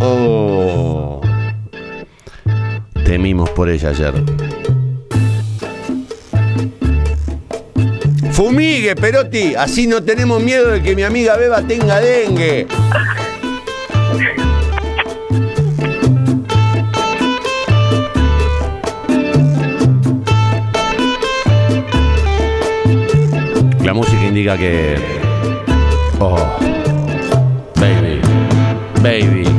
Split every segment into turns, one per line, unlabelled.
Oh. Temimos por ella ayer. Fumigue, Perotti. Así no tenemos miedo de que mi amiga Beba tenga dengue. La música indica que. Oh. Baby. Baby.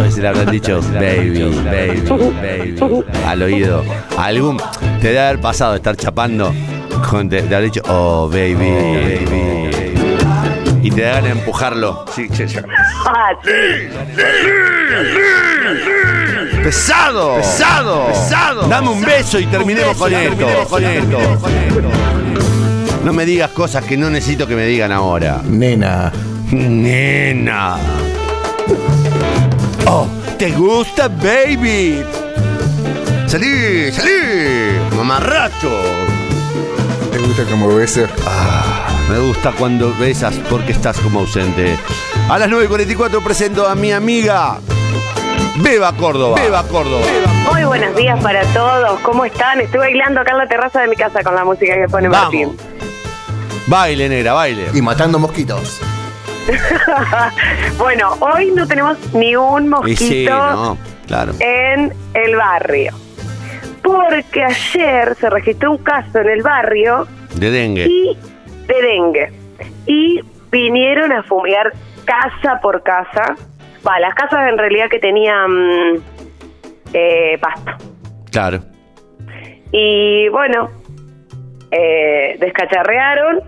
Baby. Baby. ¿Cuántas veces le habrán dicho baby, baby, baby? Al oído. Algún. Te debe haber pasado de estar chapando. Con, te, te haber dicho, oh, baby, baby. Y te dan a empujarlo. Sí, sí, sí.
Ah, sí.
Pesado, pesado, pesado. Dame un beso y terminemos con esto. Con esto. No me digas cosas que no necesito que me digan ahora.
Nena.
Nena. Oh, ¿te gusta, baby? Salí, salí, mamarracho.
¿Te gusta como beso?
Ah, me gusta cuando besas porque estás como ausente. A las 9.44 presento a mi amiga Beba Córdoba. Beba Córdoba.
Muy buenos días para todos. ¿Cómo están? Estoy bailando acá en la terraza de mi casa con la música que pone
Vamos.
Martín.
Baile, negra, baile.
Y matando mosquitos.
bueno, hoy no tenemos ni un mosquito
sí, no, claro.
en el barrio. Porque ayer se registró un caso en el barrio
De dengue.
y de dengue. Y vinieron a fumigar casa por casa. Va, las casas en realidad que tenían eh, pasto.
Claro.
Y bueno, eh, descacharrearon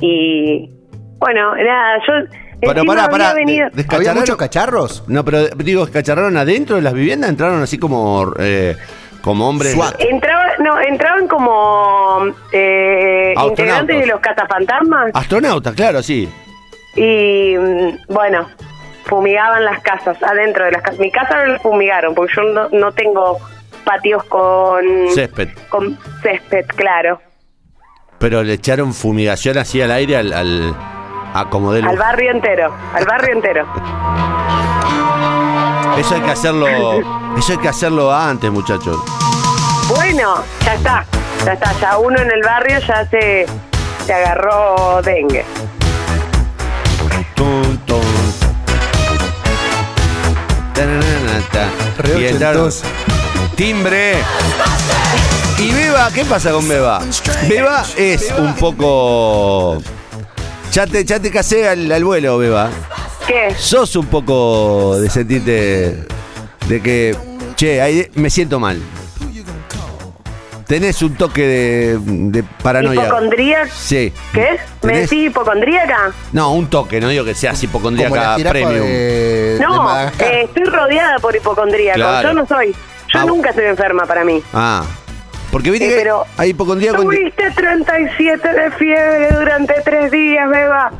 y bueno, nada, yo...
Pero pará, pará.
había venido-
¿Había
descacharraron-
muchos cacharros?
No, pero digo, ¿escacharraron adentro de las viviendas? ¿Entraron así como, eh, como hombres?
SWAT.
Entraba, no, entraban como eh,
Astronautas.
integrantes de los catafantasmas
Astronautas, claro, sí.
y mm, bueno, fumigaban las casas, adentro de las casas. Mi casa no la fumigaron porque yo no, no tengo patios con
Césped.
con césped, claro.
Pero le echaron fumigación así al aire al, al a como de
Al barrio entero, al barrio entero.
Eso hay que hacerlo, eso hay que hacerlo antes, muchachos.
Bueno, ya está, ya está, ya uno en el barrio ya se, se agarró dengue.
Tum, tum. Tananata.
Re
Y entraron-
ochentoso.
Timbre. Y Beba, ¿qué pasa con Beba? Beba es un poco. Ya te, ya te casé al, al vuelo, Beba.
¿Qué?
Sos un poco de sentirte. de que. Che, ahí me siento mal. Tenés un toque de, de paranoia.
¿Hipocondríaca?
Sí.
¿Qué? ¿Me
Tenés-
decís hipocondríaca?
No, un toque, no digo que seas hipocondríaca premium.
de,
No, eh, estoy rodeada por hipocondríacos.
Claro.
Yo no soy. Yo
Ah,
nunca estoy enferma para mí.
Ah. Porque viste
Sí,
que
pero
hay hipocondríaco. en-
Tuviste 37 de fiebre durante tres días, beba.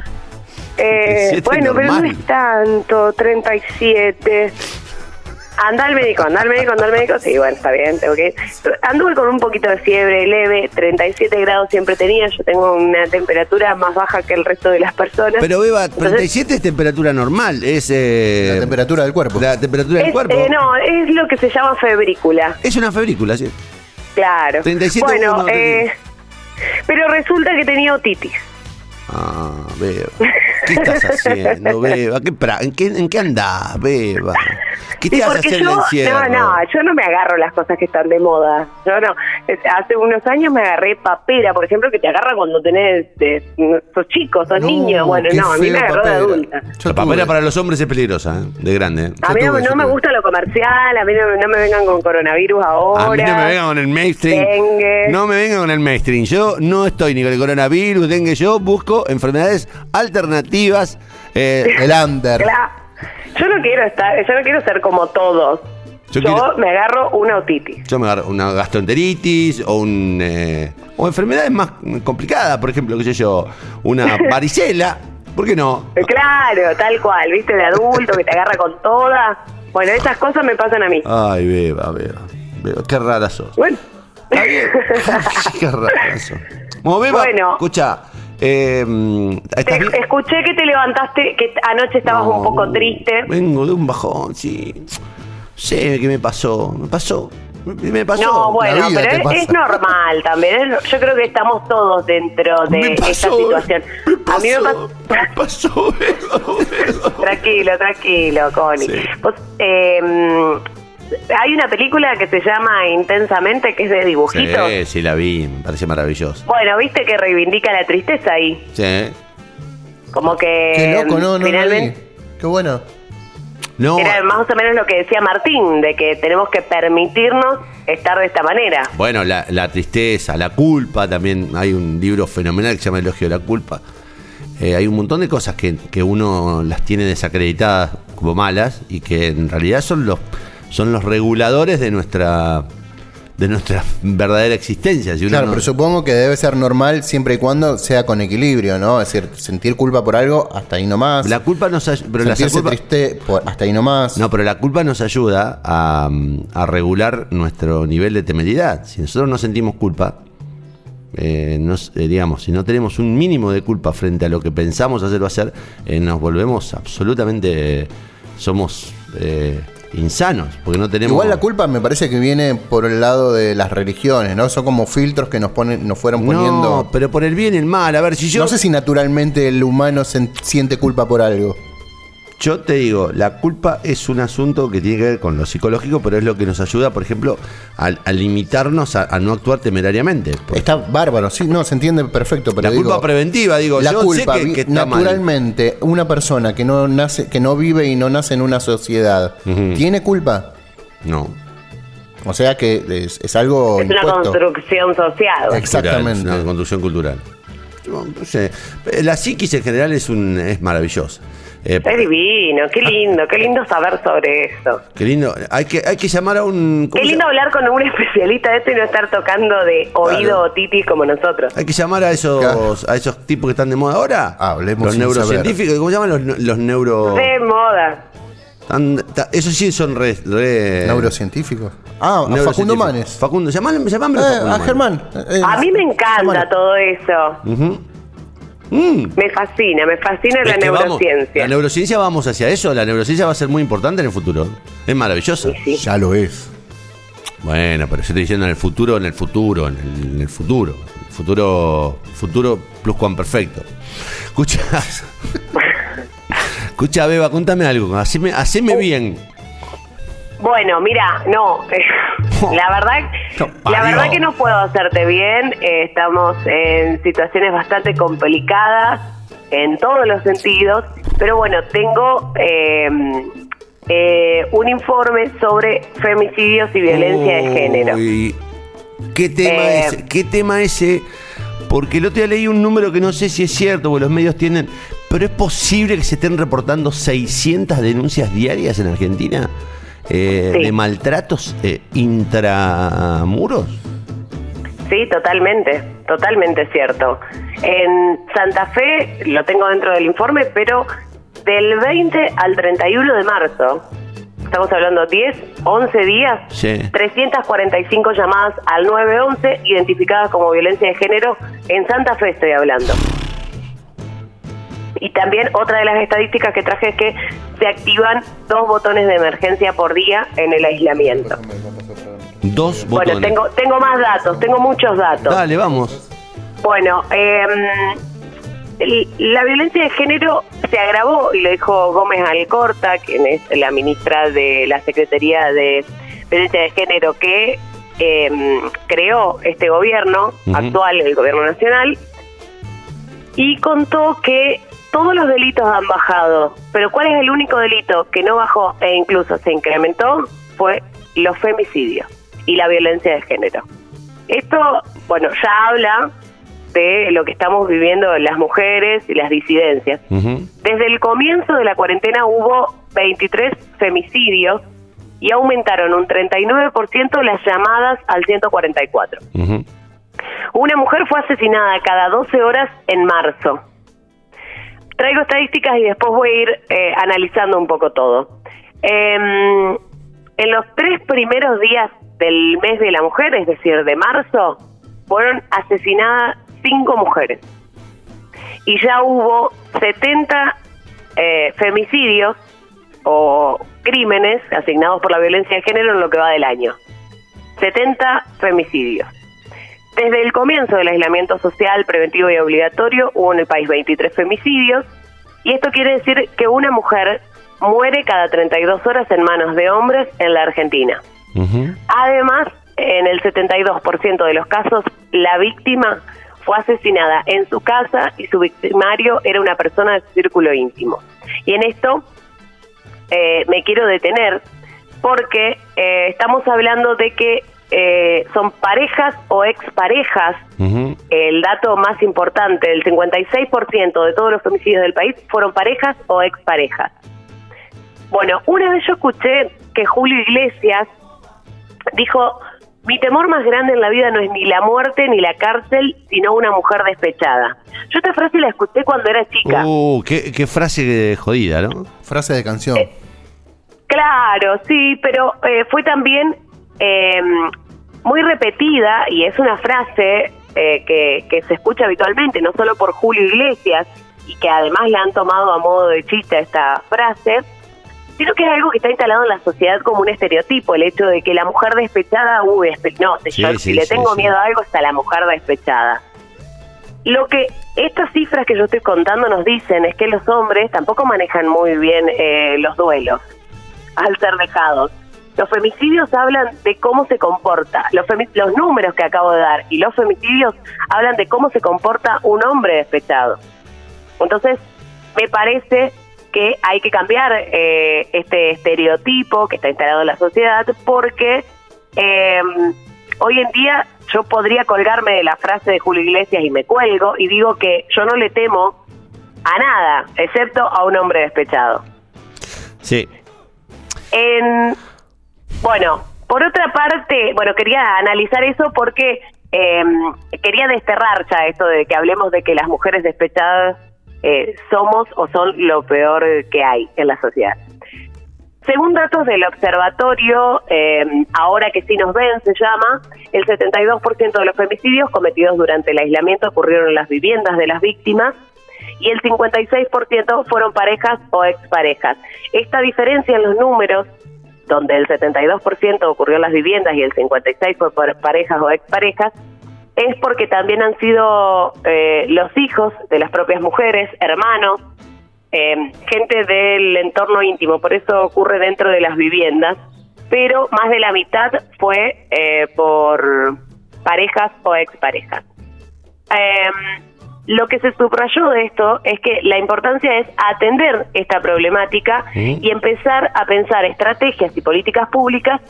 Eh,
37
bueno, pero no es tanto, 37. Anda al médico, anda al médico, anda al médico. Sí, bueno, está bien, tengo que ir. Anduve con un poquito de fiebre leve, 37 grados siempre tenía. Yo tengo una temperatura más baja que el resto de las personas.
Pero Beba,
Entonces,
37 es temperatura normal, es eh,
La temperatura del cuerpo.
la temperatura del
es,
cuerpo.
eh, no, es lo que se llama febrícula.
Es una febrícula, sí.
Claro.
37
bueno, eh, pero resulta que tenía otitis.
Ah, Beba. ¿Qué estás haciendo, Beba? ¿Qué pra- en, qué, ¿En qué andás, Beba? ¿Qué te
Sí,
hace
porque
hacer el
yo,
encierro?
no, no, yo no me agarro las cosas que están de moda. Yo no. Hace unos años me agarré papera, por ejemplo, que te agarra cuando tenés, eh, sos chico, sos
No,
niño. Bueno, no, a mí me agarró de
papera.
adulta.
Yo
La papera para los hombres es peligrosa, ¿eh? de grande. ¿eh?
A mí no,
tuve,
no
yo
me
tuve.
gusta lo comercial, a mí no, no me vengan con coronavirus ahora.
A mí no me vengan con el mainstream.
Dengue.
No me vengan con el mainstream. Yo no estoy ni con el coronavirus, dengue. Yo busco enfermedades alternativas. eh,
El under.
Yo no quiero estar, yo no quiero ser como todos.
Yo
Yo,
quiero-
me agarro una otitis.
yo me agarro una gastroenteritis o un eh, o enfermedades más complicadas, por ejemplo, qué sé yo, una varicela. ¿Por qué no?
Claro, tal cual, viste, de adulto que te agarra con todas. Bueno, esas cosas me pasan a mí.
Ay, beba, beba. beba. Qué rara sos.
Bueno.
Está bien. Qué rara sos. Como beba,
Bueno.
escucha, Eh, ¿estás
Te-
bien?
escuché que te levantaste, que anoche estabas
No,
un poco triste.
Vengo de un bajón, sí. Sé qué me pasó. Me pasó. Me me pasó.
No, bueno,
vida te
pero es, normal también. es- yo creo que estamos todos dentro de
Me
esta
pasó,
situación.
Me
A mí me
pasó. Me pasó.
Tranquilo, tranquilo, Connie.
Sí.
Vos, eh, hay una película que se llama Intensamente, que es de dibujitos.
Sí, sí, la vi. Me parece maravilloso.
Bueno, viste que reivindica la tristeza ahí.
Sí.
Como que.
Qué loco, no, no, no
finalmente,
vi. Qué bueno.
No,
Era más o menos lo que decía Martín, de que tenemos que permitirnos estar de esta manera.
Bueno, la, la tristeza, la culpa, también hay un libro fenomenal que se llama Elogio de la culpa. Eh, hay un montón de cosas que, que uno las tiene desacreditadas como malas y que en realidad son los son los reguladores de nuestra de nuestra verdadera existencia. Si
Claro,
no-
pero supongo que debe ser normal siempre y cuando sea con equilibrio, ¿no? Es decir, sentir culpa por algo hasta ahí nomás.
la culpa nos ay- pero la
Sentirse
culpa-
triste por- hasta ahí nomás.
No, pero la culpa nos ayuda a, a regular nuestro nivel de temeridad. Si nosotros no sentimos culpa, eh, nos- eh, digamos, si no tenemos un mínimo de culpa frente a lo que pensamos hacer o hacer, eh, nos volvemos absolutamente, somos insanos, porque no tenemos...
Igual la culpa me parece que viene por el lado de las religiones, ¿no? Son como filtros que nos ponen, nos fueron poniendo.
No, pero por el bien y el mal. A ver, si yo...
No sé si naturalmente el humano sen- siente culpa por algo.
Yo te digo, la culpa es un asunto que tiene que ver con lo psicológico, pero es lo que nos ayuda, por ejemplo, a, a limitarnos a, a no actuar temerariamente.
Está bárbaro, sí, no, se entiende perfecto, pero
la
digo,
culpa preventiva, digo,
la
yo
culpa,
sé que, está mal.
naturalmente, una persona que no nace, que no vive y no nace en una sociedad. ¿tiene culpa?
No.
O sea que es, es algo
Es una
impuesto.
construcción social.
Exactamente.
Cultural, es una construcción cultural. Yo no sé, La psiquis en general es un es maravillosa. Eh,
Es divino, qué lindo, qué lindo saber sobre eso.
qué lindo. Hay que, hay que llamar a un. ¿cómo
Qué lindo hablar con un especialista de esto y no estar tocando de oído
Claro.
o titi como nosotros.
Hay que llamar a esos, a esos tipos que están de moda ahora.
Hablemos
Los neurocientíficos, ¿cómo se llaman los, los neuro.
De moda.
tan- ta- esos sí son re. re
Neurocientíficos. Ah, a
neurocientíficos.
Facundo Manes.
Facundo, llamame, llamame
Eh,
Facundo
a. Germán. Eh,
A mí me encanta todo eso.
Ujú. Mm.
Me fascina, me fascina la
vamos-
neurociencia.
la neurociencia vamos hacia eso. La neurociencia va a ser muy importante en el futuro. Es maravilloso.
Sí.
Ya lo es.
Bueno, pero yo estoy diciendo en el futuro, en el futuro, en el, en el futuro. El futuro, futuro plus cuan perfecto. Escucha. Escucha, Beba, contame algo. Haceme, haceme bien.
Bueno, mira, no, la verdad,
No,
la verdad que no puedo hacerte bien. eh, estamos en situaciones bastante complicadas en todos los sentidos, pero bueno, tengo eh, eh, un informe sobre femicidios y violencia de género.
¿Qué tema
Eh,
ese? ¿Qué tema ese? Porque el otro día leí un número que no sé si es cierto, porque los medios tienen. Pero es posible que se estén reportando 600 denuncias diarias en Argentina eh,
Sí.
de maltratos eh, intramuros.
Sí, totalmente, totalmente cierto. En Santa Fe, lo tengo dentro del informe, pero del 20 al 31 de marzo, estamos hablando 10, 11 días,
Sí.
345 llamadas al 911 identificadas como violencia de género, en Santa Fe estoy hablando. Y también otra de las estadísticas que traje es que se activan dos botones de emergencia por día en el aislamiento.
Dos botones.
Bueno, tengo, tengo más datos, tengo muchos datos.
Dale, vamos.
Bueno, eh, la violencia de género se agravó y lo dijo Gómez Alcorta, quien es la ministra de la Secretaría de Violencia de Género que eh, creó este gobierno actual, el gobierno nacional, y contó que todos los delitos han bajado, pero ¿cuál es el único delito que no bajó e incluso se incrementó? Fue los femicidios y la violencia de género. Esto, bueno, ya habla de lo que estamos viviendo las mujeres y las disidencias. Desde el comienzo de la cuarentena hubo 23 femicidios y aumentaron un 39% las llamadas al 144.
ujú.
Una mujer fue asesinada cada 12 horas en marzo. Traigo estadísticas y después voy a ir eh, analizando un poco todo. Em, en los tres primeros días del mes de la mujer, es decir, de marzo, fueron asesinadas cinco mujeres. y ya hubo 70 eh, femicidios o crímenes asignados por la violencia de género en lo que va del año. 70 femicidios. Desde el comienzo del aislamiento social preventivo y obligatorio hubo en el país 23 femicidios y esto quiere decir que una mujer muere cada 32 horas en manos de hombres en la Argentina. Además, en el 72% de los casos, la víctima fue asesinada en su casa y su victimario era una persona de su círculo íntimo. Y en esto eh, me quiero detener porque eh, estamos hablando de que eh, son parejas o exparejas. El dato más importante, el 56% de todos los homicidios del país fueron parejas o exparejas. Bueno, una vez yo escuché que Julio Iglesias dijo, mi temor más grande en la vida no es ni la muerte ni la cárcel, sino una mujer despechada. Yo esta frase la escuché cuando era chica.
Uh, qué, frase jodida, ¿no?
Frase de canción.
Eh, claro, sí, pero eh, fue también eh, muy repetida y es una frase eh, que, que se escucha habitualmente, no solo por Julio Iglesias, y que además le han tomado a modo de chiste esta frase, sino que es algo que está instalado en la sociedad como un estereotipo, el hecho de que la mujer despechada, uy, no, si le tengo miedo a algo está la mujer despechada. Lo que estas cifras que yo estoy contando nos dicen es que los hombres tampoco manejan muy bien eh, los duelos al ser dejados. Los femicidios hablan de cómo se comporta, los, los números que acabo de dar y los femicidios hablan de cómo se comporta un hombre despechado. Entonces, me parece que hay que cambiar eh, este estereotipo que está instalado en la sociedad porque em, hoy en día yo podría colgarme de la frase de Julio Iglesias y me cuelgo y digo que yo no le temo a nada, excepto a un hombre despechado.
Sí.
En, bueno, por otra parte, bueno, quería analizar eso porque em, quería desterrar ya esto de que hablemos de que las mujeres despechadas eh, somos o son lo peor que hay en la sociedad. Según datos del observatorio, em, ahora que sí nos ven, se llama, el 72% de los femicidios cometidos durante el aislamiento ocurrieron en las viviendas de las víctimas y el 56% fueron parejas o exparejas. Esta diferencia en los números donde el 72% ocurrió en las viviendas y el 56% fue por parejas o exparejas, es porque también han sido eh, los hijos de las propias mujeres, hermanos, eh, gente del entorno íntimo, por eso ocurre dentro de las viviendas, pero más de la mitad fue eh, por parejas o exparejas. Lo que se subrayó de esto es que la importancia es atender esta problemática y empezar a pensar estrategias y políticas públicas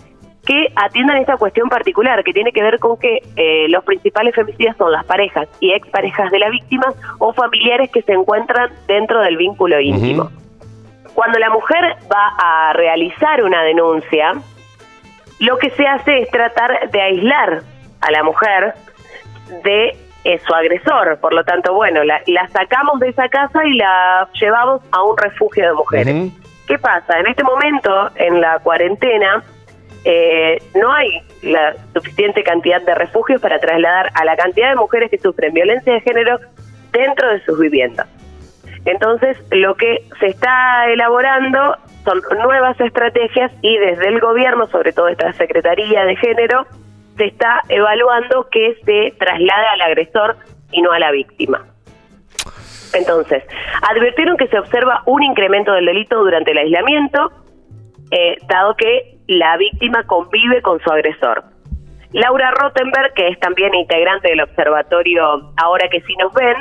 que atiendan esta cuestión particular, que tiene que ver con que eh, los principales femicidios son las parejas y exparejas de la víctima o familiares que se encuentran dentro del vínculo íntimo. Cuando la mujer va a realizar una denuncia, lo que se hace es tratar de aislar a la mujer de es su agresor. Por lo tanto, bueno, la, sacamos de esa casa y la llevamos a un refugio de mujeres. ¿Qué pasa? En este momento, en la cuarentena, eh, no hay la suficiente cantidad de refugios para trasladar a la cantidad de mujeres que sufren violencia de género dentro de sus viviendas. Entonces, lo que se está elaborando son nuevas estrategias y desde el gobierno, sobre todo esta Secretaría de Género, se está evaluando que se traslade al agresor y no a la víctima. Entonces, advirtieron que se observa un incremento del delito durante el aislamiento, eh, dado que la víctima convive con su agresor. Laura Rottenberg, que es también integrante del observatorio Ahora que sí nos ven,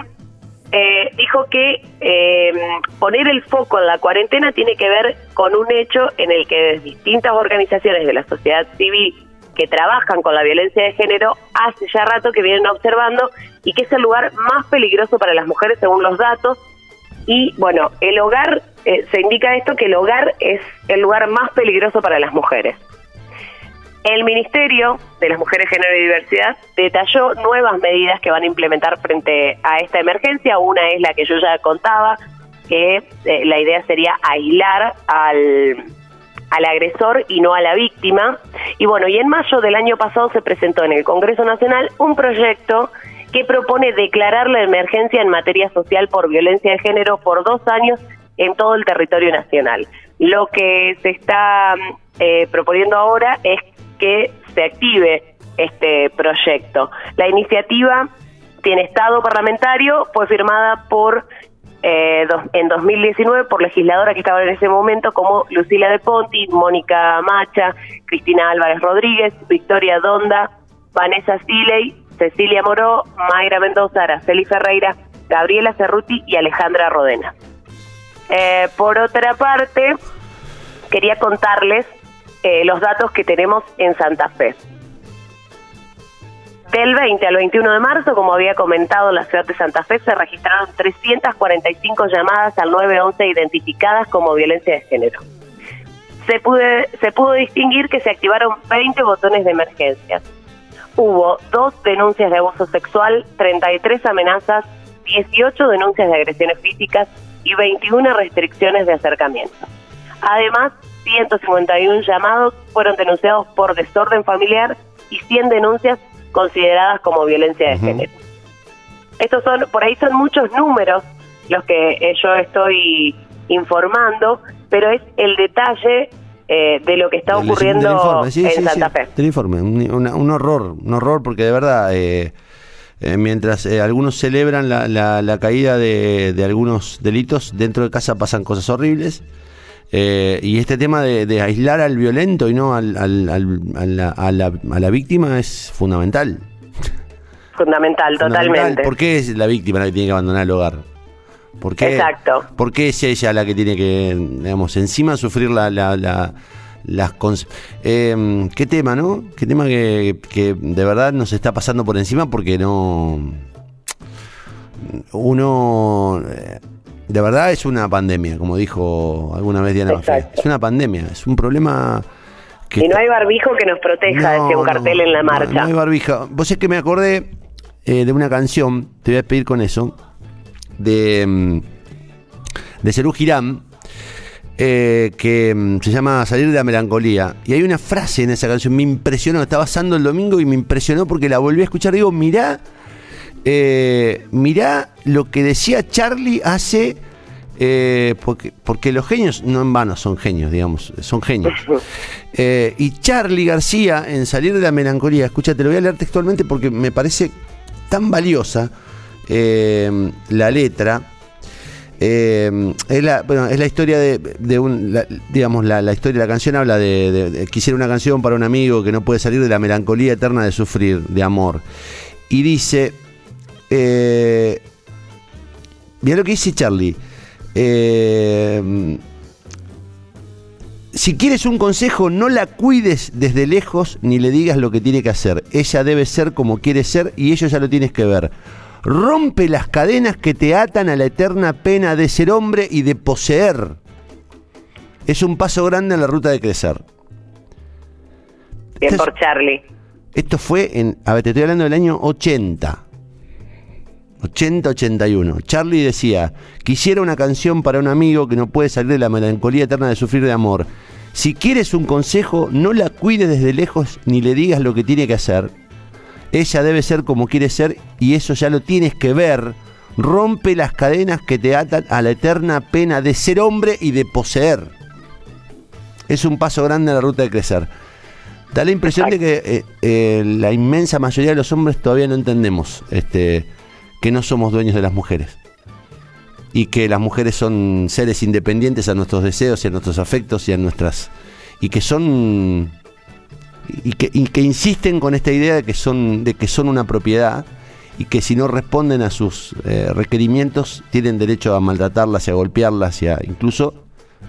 eh, dijo que eh, poner el foco en la cuarentena tiene que ver con un hecho en el que distintas organizaciones de la sociedad civil que trabajan con la violencia de género hace ya rato que vienen observando y que es el lugar más peligroso para las mujeres según los datos. Y bueno, el hogar, eh, se indica esto que el hogar es el lugar más peligroso para las mujeres. El Ministerio de las Mujeres, Género y Diversidad detalló nuevas medidas que van a implementar frente a esta emergencia. Una es la que yo ya contaba, que eh, la idea sería aislar al al agresor y no a la víctima. Y bueno, y en mayo del año pasado se presentó en el Congreso Nacional un proyecto que propone declarar la emergencia en materia social por violencia de género por dos años en todo el territorio nacional. Lo que se está eh, proponiendo ahora es que se active este proyecto. La iniciativa tiene estado parlamentario, fue firmada por eh, en 2019 por legisladoras que estaban en ese momento como Lucila de Ponti, Mónica Macha, Cristina Álvarez Rodríguez, Victoria Donda, Vanessa Siley, Cecilia Moró, Mayra Mendoza, Araceli Ferreira, Gabriela Cerruti y Alejandra Rodena. Eh, por otra parte, quería contarles eh, los datos que tenemos en Santa Fe. Del 20 al 21 de marzo, como había comentado, en la ciudad de Santa Fe se registraron 345 llamadas al 911 identificadas como violencia de género. Se, pude, se pudo distinguir que se activaron 20 botones de emergencia. Hubo dos denuncias de abuso sexual, 33 amenazas, 18 denuncias de agresiones físicas y 21 restricciones de acercamiento. Además, 151 llamados fueron denunciados por desorden familiar y 100 denuncias consideradas como violencia de género. Estos son, por ahí son muchos números los que eh, yo estoy informando, pero es el detalle eh, de lo que está ocurriendo en Santa Fe.
Del informe, un, horror, un horror porque de verdad, eh, mientras algunos celebran la, la, caída de, de, algunos delitos, dentro de casa pasan cosas horribles. Y este tema de, aislar al violento y no al, al, a, la, a, la, a la víctima es fundamental.
Fundamental, totalmente.
¿Por qué es la víctima la que tiene que abandonar el hogar? ¿Por qué,
Exacto.
¿Por qué es ella la que tiene que, digamos, encima sufrir la, la, la las eh, qué tema, ¿no? Qué tema que, que, de verdad nos está pasando por encima porque no uno eh, de verdad es una pandemia, como dijo alguna vez Diana Fe. Es una pandemia, es un problema
que y no hay barbijo que nos proteja, decía un cartel en la marcha.
No, hay barbijo. Vos es que me acordé eh, de una canción, te voy a pedir con eso, de, mm, de Cerú Girán, eh, que mm, se llama Salir de la Melancolía. Y hay una frase en esa canción, me impresionó, estaba pasando el domingo y me impresionó porque la volví a escuchar. Digo, mirá, eh, mirá lo que decía Charlie hace... Eh, porque, porque los genios no en vano son genios, digamos, son genios. y Charlie García en Salir de la Melancolía, escúchate, lo voy a leer textualmente porque me parece tan valiosa eh, la letra. Eh, es, la, bueno, es la historia de, un, digamos, la, historia de la canción habla de, quisiera una canción para un amigo que no puede salir de la melancolía eterna de sufrir, de amor. Y dice, eh, mira lo que dice Charlie. si quieres un consejo, no la cuides desde lejos ni le digas lo que tiene que hacer. Ella debe ser como quiere ser y ello ya lo tienes que ver rompe las cadenas que te atan a la eterna pena de ser hombre y de poseer. Es un paso grande en la ruta de crecer.
Bien por Charlie.
Esto fue en, a ver, te estoy hablando del año 80. 80-81. Charlie decía, quisiera una canción para un amigo que no puede salir de la melancolía eterna de sufrir de amor. Si quieres un consejo, no la cuides desde lejos ni le digas lo que tiene que hacer ella debe ser como quiere ser y eso ya lo tienes que ver. Rompe las cadenas que te atan a la eterna pena de ser hombre y de poseer. Es un paso grande en la ruta de crecer. Da la impresión de que eh, eh, la inmensa mayoría de los hombres todavía no entendemos este, que no somos dueños de las mujeres. Y que las mujeres son seres independientes a nuestros deseos y a nuestros afectos y a nuestras. y que son y que, que insisten con esta idea de que son, de que son una propiedad y que si no responden a sus eh, requerimientos tienen derecho a maltratarlas y a golpearlas y a incluso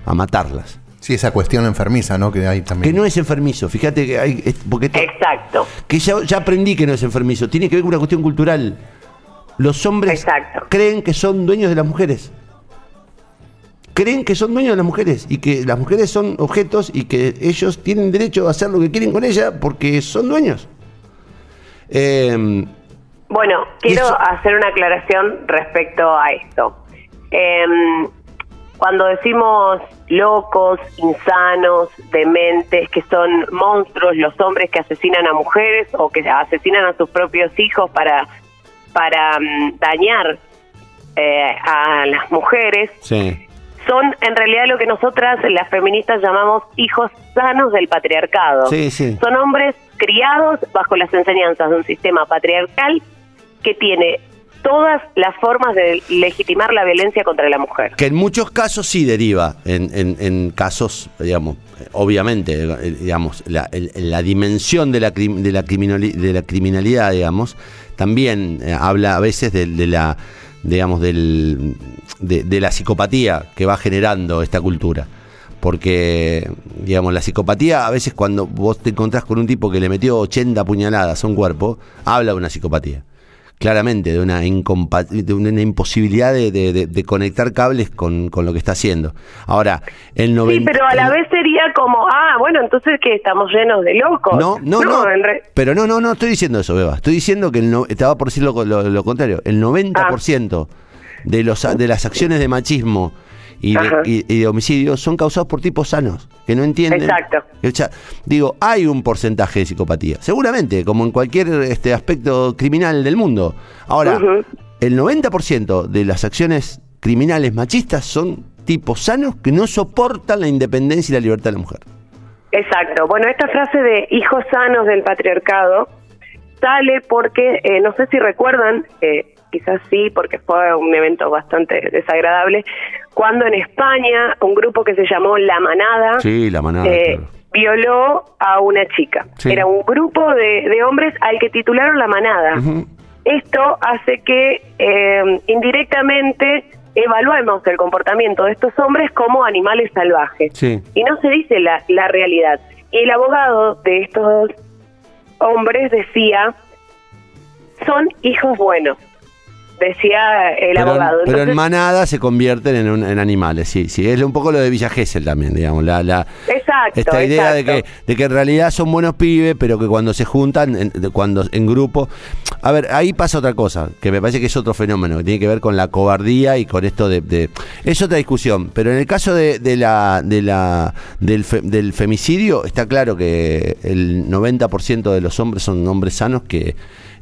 a matarlas.
Sí, esa cuestión enfermiza, ¿no? Que hay también.
Que no es enfermizo, fíjate que hay. Porque
Exacto.
Que ya, ya, aprendí que no es enfermizo, tiene que ver con una cuestión cultural. Los hombres creen que son dueños de las mujeres creen que son dueños de las mujeres y que las mujeres son objetos y que ellos tienen derecho a hacer lo que quieren con ella porque son dueños.
Em, bueno, quiero hacer una aclaración respecto a esto. Em, cuando decimos locos, insanos, dementes, que son monstruos los hombres que asesinan a mujeres o que asesinan a sus propios hijos para para mm, dañar eh, a las mujeres
Sí.
son en realidad lo que nosotras, las feministas, llamamos hijos sanos del patriarcado.
Sí, sí.
Son hombres criados bajo las enseñanzas de un sistema patriarcal que tiene todas las formas de legitimar la violencia contra la mujer.
Que en muchos casos sí deriva, en, en- en casos, digamos, obviamente, eh, digamos, la, la dimensión de la, de, la de la criminalidad, digamos, también eh, habla a veces de, de la, digamos, del, de, de la psicopatía que va generando esta cultura. Porque, digamos, la psicopatía, a veces cuando vos te encontrás con un tipo que le metió 80 puñaladas a un cuerpo, habla de una psicopatía claramente de una, de una imposibilidad de, de- de- de conectar cables con, con lo que está haciendo. Ahora, el
Sí,
90...
pero a la vez sería como, ah, bueno, entonces que estamos llenos de locos.
No, no, no.
re-
Pero no, no, no estoy diciendo eso, Beba. Estoy diciendo que el no, estaba por decir lo, lo- lo contrario. El 90% de, los, de las acciones de machismo y de, y- y de homicidio son causados por tipos sanos, que no entienden.
Exacto.
O sea, digo, hay un porcentaje de psicopatía. Seguramente, como en cualquier este, aspecto criminal del mundo. Ahora,
Ujú.
el 90% de las acciones criminales machistas son tipos sanos que no soportan la independencia y la libertad de la mujer.
Exacto. Bueno, esta frase de hijos sanos del patriarcado sale porque, eh, no sé si recuerdan, eh, quizás sí, porque fue un evento bastante desagradable, cuando en España un grupo que se llamó La Manada
Sí, la manada.
eh,
claro.
violó a una chica.
Sí.
Era un grupo de, de hombres al que titularon La Manada. Esto hace que eh, indirectamente evaluemos el comportamiento de estos hombres como animales salvajes.
Sí.
Y no se dice la, la realidad. Y el abogado de estos hombres decía, son hijos buenos, decía el
pero,
abogado.
pero en manada se convierten en, un- en animales, sí, sí. Es un poco lo de Villa Gesell también, digamos. La, la,
Exacto,
esta idea de que, de que en realidad son buenos pibes, pero que cuando se juntan, en, de- cuando en grupo. A ver, ahí pasa otra cosa, que me parece que es otro fenómeno, que tiene que ver con la cobardía y con esto de. de- es otra discusión, pero en el caso de, de la, de la, del, fe- del femicidio, está claro que el 90% de los hombres son hombres sanos que,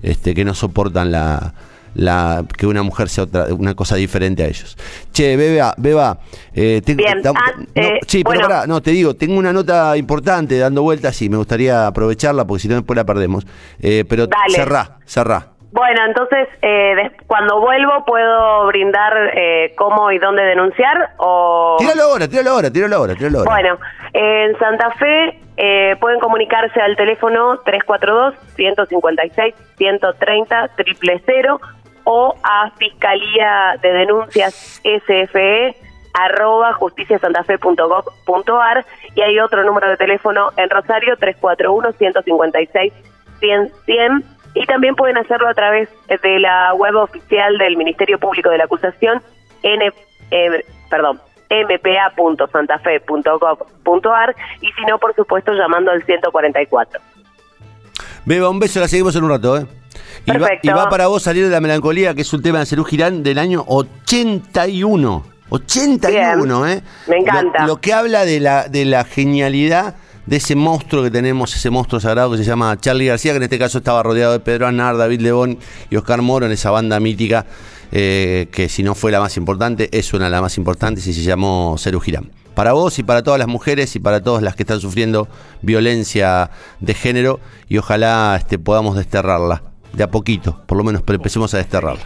este, que no soportan la la, que una mujer sea otra, una cosa diferente a ellos. Che, Beba, Beba, eh, tengo-
Bien, ah,
no,
eh,
sí, pero pará, no, te digo, tengo una nota importante dando vueltas y me gustaría aprovecharla porque si no después la perdemos. Eh, pero
Dale.
cerrá, cerrá.
Bueno, entonces, eh, cuando vuelvo, ¿puedo brindar eh, cómo y dónde denunciar? O...
Tíralo ahora, tíralo ahora, tíralo ahora, tíralo ahora.
Bueno, en Santa Fe eh, pueden comunicarse al teléfono 342-156-130 000 o a Fiscalía de Denuncias SFE arroba justiciasantafe.gov.ar y hay otro número de teléfono en Rosario 341-156-100 y también pueden hacerlo a través de la web oficial del Ministerio Público de la Acusación N, eh, perdón, mpa.santafe.gov.ar y si no, por supuesto, llamando al 144.
Beba, un beso, la seguimos en un rato, ¿eh? Y va,
Perfecto.
y va para vos salir de la melancolía, que es un tema de Cerú Girán del año 81. 81,
Bien.
¿eh?
Me encanta.
Lo, lo que habla de la, de la genialidad de ese monstruo que tenemos, ese monstruo sagrado que se llama Charlie García, que en este caso estaba rodeado de Pedro Anar, David Lebón y Oscar Moro en esa banda mítica, eh, que si no fue la más importante, es una de las más importantes y se llamó Cerú Girán. Para vos y para todas las mujeres y para todas las que están sufriendo violencia de género y ojalá este, podamos desterrarla de a poquito, por lo menos empecemos a desterrarla.